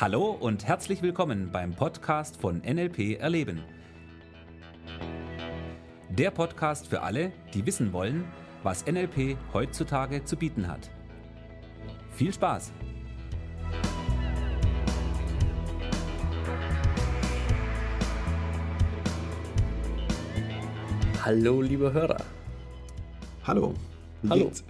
Hallo und herzlich willkommen beim Podcast von NLP Erleben. Der Podcast für alle, die wissen wollen, was NLP heutzutage zu bieten hat. Viel Spaß! Hallo, liebe Hörer. Hallo. Wie Hallo. geht's?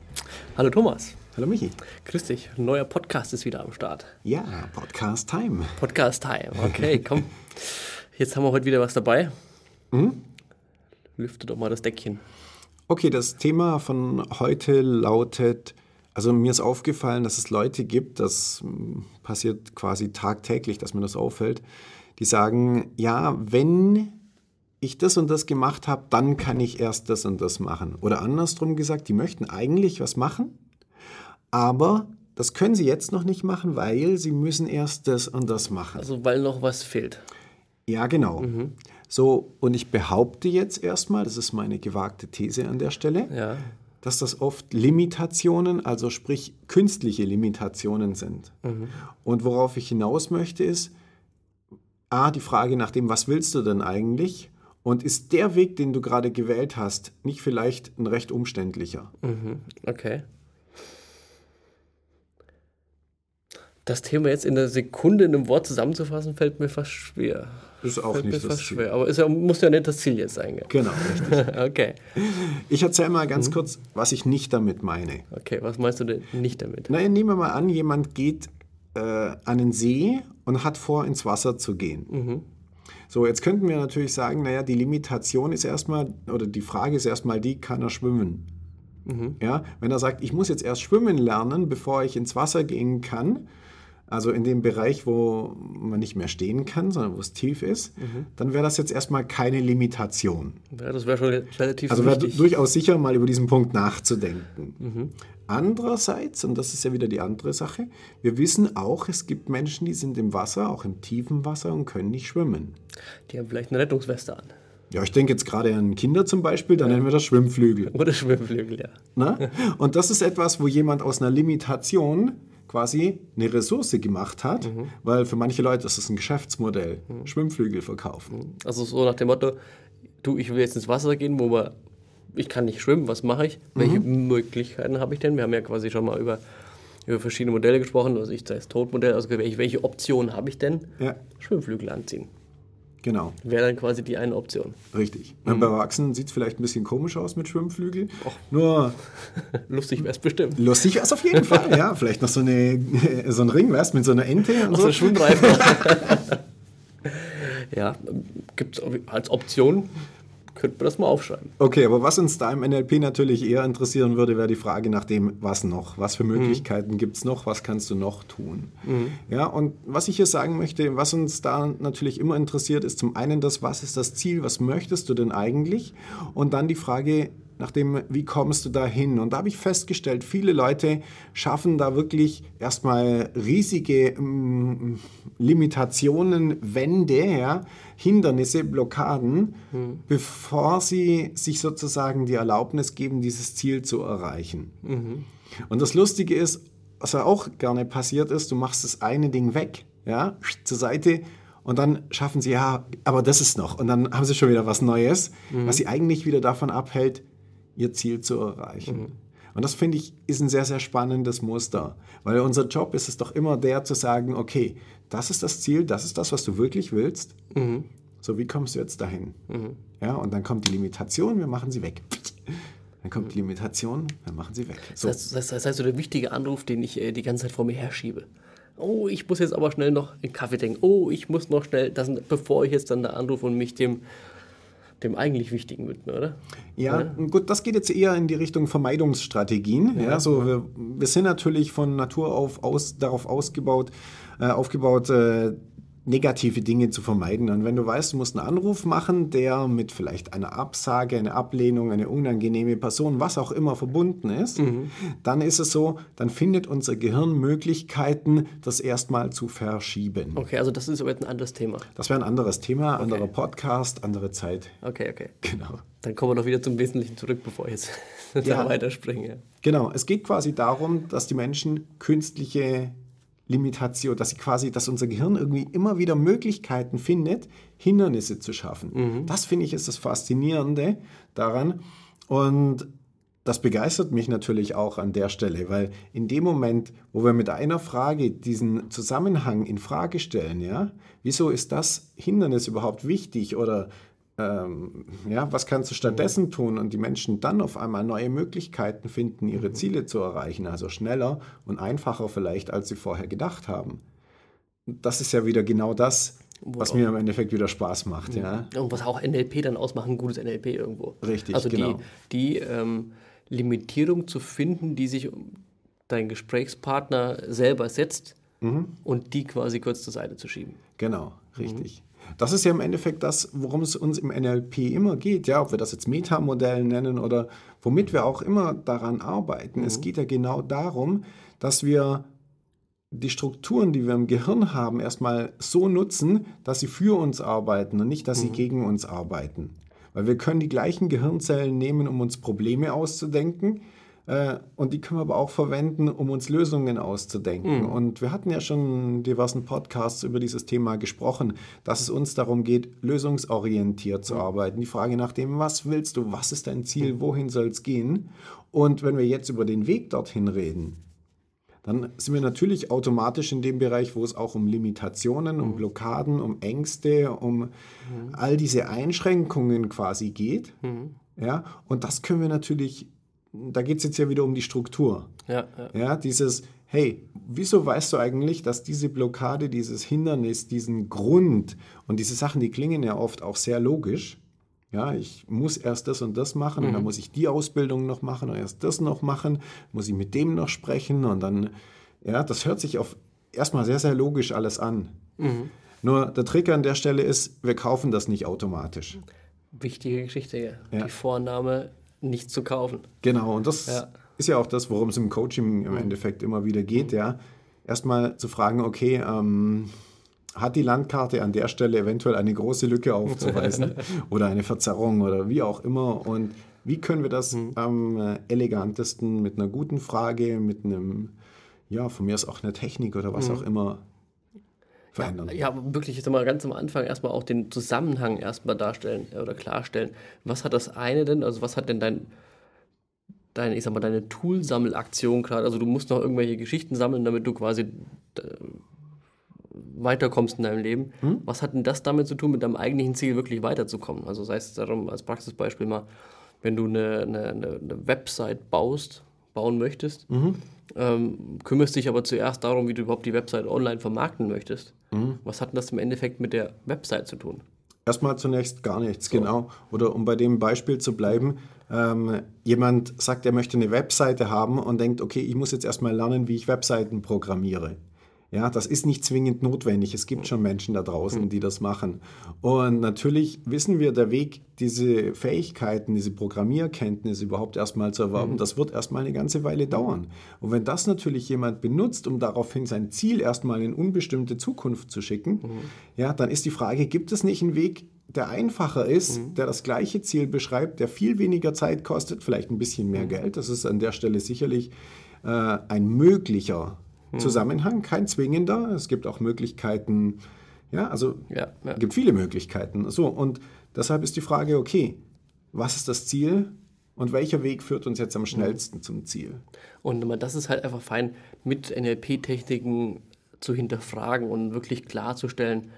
Hallo Thomas. Hallo Michi. Grüß dich. Ein neuer Podcast ist wieder am Start. Ja, Podcast Time. Podcast Time. Okay, komm. Jetzt haben wir heute wieder was dabei. Mhm. Lüfte doch mal das Deckchen. Okay, das Thema von heute lautet, also mir ist aufgefallen, dass es Leute gibt, das mm, passiert quasi tagtäglich, dass mir das auffällt, die sagen, ja, wenn ich das und das gemacht habe, dann kann ich erst das und das machen. Oder andersrum gesagt, die möchten eigentlich was machen, aber das können sie jetzt noch nicht machen, weil sie müssen erst das und das machen. Also, weil noch was fehlt. Ja, genau. So, und ich behaupte jetzt erstmal, das ist meine gewagte These an der Stelle, Ja. dass das oft Limitationen, also sprich künstliche Limitationen sind. Und worauf ich hinaus möchte, ist, A, die Frage nach dem, was willst du denn eigentlich? Und ist der Weg, den du gerade gewählt hast, nicht vielleicht ein recht umständlicher? Okay. Das Thema jetzt in der Sekunde in einem Wort zusammenzufassen, fällt mir fast schwer. Ist auch fällt nicht das fast Ziel. schwer. Aber ja, muss ja nicht das Ziel jetzt sein. gell? Genau, richtig. Okay. Ich erzähle mal ganz kurz, was ich nicht damit meine. Okay, was meinst du denn nicht damit? Na, nehmen wir mal an, jemand geht äh, an den See und hat vor, ins Wasser zu gehen. So, jetzt könnten wir natürlich sagen, naja, die Limitation ist erstmal, oder die Frage ist erstmal die, kann er schwimmen? Ja, wenn er sagt, ich muss jetzt erst schwimmen lernen, bevor ich ins Wasser gehen kann, also in dem Bereich, wo man nicht mehr stehen kann, sondern wo es tief ist, dann wäre das jetzt erstmal keine Limitation. Ja, das wäre schon relativ Also wäre durchaus sicher, mal über diesen Punkt nachzudenken. Andererseits, und das ist ja wieder die andere Sache, wir wissen auch, es gibt Menschen, die sind im Wasser, auch im tiefen Wasser und können nicht schwimmen. Die haben vielleicht eine Rettungsweste an. Ja, ich denke jetzt gerade an Kinder zum Beispiel, dann nennen wir das Schwimmflügel. Oder Schwimmflügel, ja. Ne? Und das ist etwas, wo jemand aus einer Limitation quasi eine Ressource gemacht hat, weil für manche Leute ist das ein Geschäftsmodell, Schwimmflügel verkaufen. Also so nach dem Motto, du, ich will jetzt ins Wasser gehen, wo man, ich kann nicht schwimmen, was mache ich? Welche Möglichkeiten habe ich denn? Wir haben ja quasi schon mal über, über verschiedene Modelle gesprochen, also ich das Todmodell, also welche, welche Optionen habe ich denn? Ja, Schwimmflügel anziehen. Genau. Wäre dann quasi die eine Option. Richtig. Bei Erwachsenen sieht es vielleicht ein bisschen komisch aus mit Schwimmflügel. Nur Lustig wäre es bestimmt. lustig wäre es auf jeden Fall. Ja, vielleicht noch so, eine, so ein Ring, weißt mit so einer Ente und Also so. Schwimmreifen. ja, gibt es als Option, könnte man das mal aufschreiben. Okay, aber was uns da im NLP natürlich eher interessieren würde, wäre die Frage nach dem, was noch? Was für Möglichkeiten gibt es noch? Was kannst du noch tun? Ja, und was ich hier sagen möchte, was uns da natürlich immer interessiert, ist zum einen das, was ist das Ziel? Was möchtest du denn eigentlich? Und dann die Frage, nach dem, wie kommst du da hin? Und da habe ich festgestellt, viele Leute schaffen da wirklich erstmal riesige mm, Limitationen, Wände, ja, Hindernisse, Blockaden, bevor sie sich sozusagen die Erlaubnis geben, dieses Ziel zu erreichen. Und das Lustige ist, was ja auch gerne passiert ist, du machst das eine Ding weg, ja, zur Seite und dann schaffen sie, ja, aber das ist noch. Und dann haben sie schon wieder was Neues, was sie eigentlich wieder davon abhält, ihr Ziel zu erreichen. Und das finde ich ist ein sehr, sehr spannendes Muster, weil unser Job ist es doch immer der zu sagen, okay, das ist das Ziel, das ist das, was du wirklich willst. So, wie kommst du jetzt dahin? Ja, und dann kommt die Limitation, wir machen sie weg. Dann kommt die Limitation, wir machen sie weg. So. Das, heißt, das heißt so der wichtige Anruf, den ich äh, die ganze Zeit vor mir herschiebe. Oh, ich muss jetzt aber schnell noch einen Kaffee trinken. Oh, ich muss noch schnell, das, bevor ich jetzt dann da anrufe und mich dem, dem eigentlich Wichtigen widme, oder? Ja, gut, das geht jetzt eher in die Richtung Vermeidungsstrategien. Ja, so wir, wir sind natürlich von Natur auf aus, darauf ausgebaut, äh, aufgebaut, äh, negative Dinge zu vermeiden. Und wenn du weißt, du musst einen Anruf machen, der mit vielleicht einer Absage, einer Ablehnung, eine unangenehme Person, was auch immer verbunden ist, dann ist es so, dann findet unser Gehirn Möglichkeiten, das erstmal zu verschieben. Okay, also das ist aber jetzt ein anderes Thema. Das wäre ein anderes Thema, anderer Podcast, andere Zeit. Okay, okay. Genau. Dann kommen wir noch wieder zum Wesentlichen zurück, bevor ich jetzt Ja. da weiterspringe. Genau, es geht quasi darum, dass die Menschen künstliche Limitation, dass sie quasi, dass unser Gehirn irgendwie immer wieder Möglichkeiten findet, Hindernisse zu schaffen. Das finde ich ist das Faszinierende daran. Und das begeistert mich natürlich auch an der Stelle, weil in dem Moment, wo wir mit einer Frage diesen Zusammenhang in Frage stellen, ja, wieso ist das Hindernis überhaupt wichtig oder ähm, ja, was kannst du stattdessen tun und die Menschen dann auf einmal neue Möglichkeiten finden, ihre Ziele zu erreichen, also schneller und einfacher vielleicht, als sie vorher gedacht haben. Das ist ja wieder genau das, was mir im Endeffekt wieder Spaß macht. Ja. Und was auch NLP dann ausmacht, ein gutes NLP irgendwo. Richtig, also genau. die, die ähm, Limitierung zu finden, die sich dein Gesprächspartner selber setzt und die quasi kurz zur Seite zu schieben. Genau, richtig. Das ist ja im Endeffekt das, worum es uns im NLP immer geht, ja, ob wir das jetzt Metamodell nennen oder womit wir auch immer daran arbeiten. Es geht ja genau darum, dass wir die Strukturen, die wir im Gehirn haben, erstmal so nutzen, dass sie für uns arbeiten und nicht, dass sie gegen uns arbeiten. Weil wir können die gleichen Gehirnzellen nehmen, um uns Probleme auszudenken. Äh, und die können wir aber auch verwenden, um uns Lösungen auszudenken. Und wir hatten ja schon in diversen Podcasts über dieses Thema gesprochen, dass es uns darum geht, lösungsorientiert zu arbeiten. Die Frage nach dem, was willst du, was ist dein Ziel, wohin soll es gehen? Und wenn wir jetzt über den Weg dorthin reden, dann sind wir natürlich automatisch in dem Bereich, wo es auch um Limitationen, um Blockaden, um Ängste, um all diese Einschränkungen quasi geht. Ja, und das können wir natürlich, da geht es jetzt ja wieder um die Struktur. Ja, ja. Ja, dieses, hey, wieso weißt du eigentlich, dass diese Blockade, dieses Hindernis, diesen Grund und diese Sachen, die klingen ja oft auch sehr logisch. Ja, ich muss erst das und das machen und dann muss ich die Ausbildung noch machen und erst das noch machen, muss ich mit dem noch sprechen und dann, ja, das hört sich auf erstmal sehr, sehr logisch alles an. Nur der Trick an der Stelle ist, wir kaufen das nicht automatisch. Wichtige Geschichte, ja. Ja. Die Vorname nicht zu kaufen. Genau, und das Ja. ist ja auch das, worum es im Coaching im Endeffekt immer wieder geht, ja. Erstmal zu fragen, okay, ähm, hat die Landkarte an der Stelle eventuell eine große Lücke aufzuweisen oder eine Verzerrung oder wie auch immer und wie können wir das am äh, elegantesten mit einer guten Frage, mit einem, ja, von mir ist auch eine Technik oder was auch immer verändern. Ja, aber wirklich jetzt mal ganz am Anfang erstmal auch den Zusammenhang erstmal darstellen äh, oder klarstellen. Was hat das eine denn, also was hat denn dein, deine, ich sag mal, deine Toolsammelaktion gerade? Also du musst noch irgendwelche Geschichten sammeln, damit du quasi äh, weiterkommst in deinem Leben. Was hat denn das damit zu tun, mit deinem eigentlichen Ziel wirklich weiterzukommen? Also sei es darum, als Praxisbeispiel mal, wenn du eine, eine, eine Website baust, bauen möchtest, ähm, kümmerst dich aber zuerst darum, wie du überhaupt die Website online vermarkten möchtest. Was hat denn das im Endeffekt mit der Website zu tun? Erstmal zunächst gar nichts, genau. Oder um bei dem Beispiel zu bleiben, ähm, jemand sagt, er möchte eine Webseite haben und denkt, okay, ich muss jetzt erstmal lernen, wie ich Webseiten programmiere. Ja, das ist nicht zwingend notwendig. Es gibt schon Menschen da draußen, die das machen. Und natürlich wissen wir, der Weg, diese Fähigkeiten, diese Programmierkenntnisse überhaupt erstmal zu erwerben, das wird erstmal eine ganze Weile dauern. Und wenn das natürlich jemand benutzt, um daraufhin sein Ziel erstmal in unbestimmte Zukunft zu schicken, ja, dann ist die Frage, gibt es nicht einen Weg, der einfacher ist, der das gleiche Ziel beschreibt, der viel weniger Zeit kostet, vielleicht ein bisschen mehr Geld. Das ist an der Stelle sicherlich äh, ein möglicher Zusammenhang, kein zwingender. Es gibt auch Möglichkeiten, ja, also Ja, ja. es gibt viele Möglichkeiten. So, und deshalb ist die Frage, okay, was ist das Ziel und welcher Weg führt uns jetzt am schnellsten zum Ziel? Und das ist halt einfach fein, mit NLP-Techniken zu hinterfragen und wirklich klarzustellen,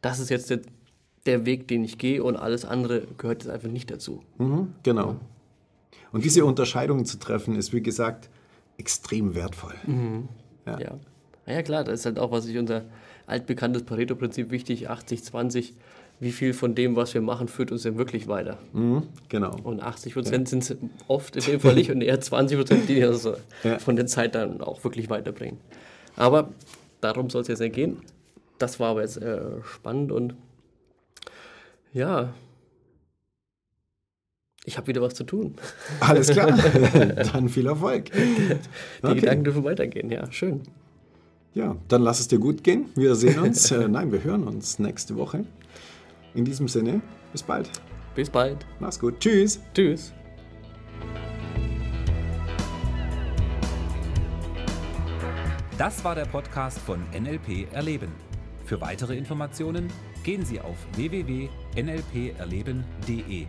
das ist jetzt der, der Weg, den ich gehe und alles andere gehört jetzt einfach nicht dazu. Mhm, genau. Und diese Unterscheidung zu treffen, ist wie gesagt extrem wertvoll. Ja. Ja. Naja, klar, das ist halt auch, was ich unser altbekanntes Pareto-Prinzip wichtig, 80-20, wie viel von dem, was wir machen, führt uns denn wirklich weiter? Mhm, genau. Und 80 Prozent sind es oft in dem Fall nicht und eher 20 Prozent, die also Ja. von der Zeit dann auch wirklich weiterbringen. Aber darum soll es jetzt nicht gehen. Das war aber jetzt äh, spannend und ja, ich habe wieder was zu tun. Alles klar. Dann viel Erfolg. Die Okay. Gedanken dürfen weitergehen. Ja, schön. Ja, dann lass es dir gut gehen. Wir sehen uns, äh, nein, wir hören uns nächste Woche. In diesem Sinne, bis bald. Bis bald. Mach's gut. Tschüss. Tschüss. Das war der Podcast von NLP Erleben. Für weitere Informationen gehen Sie auf www.nlperleben.de.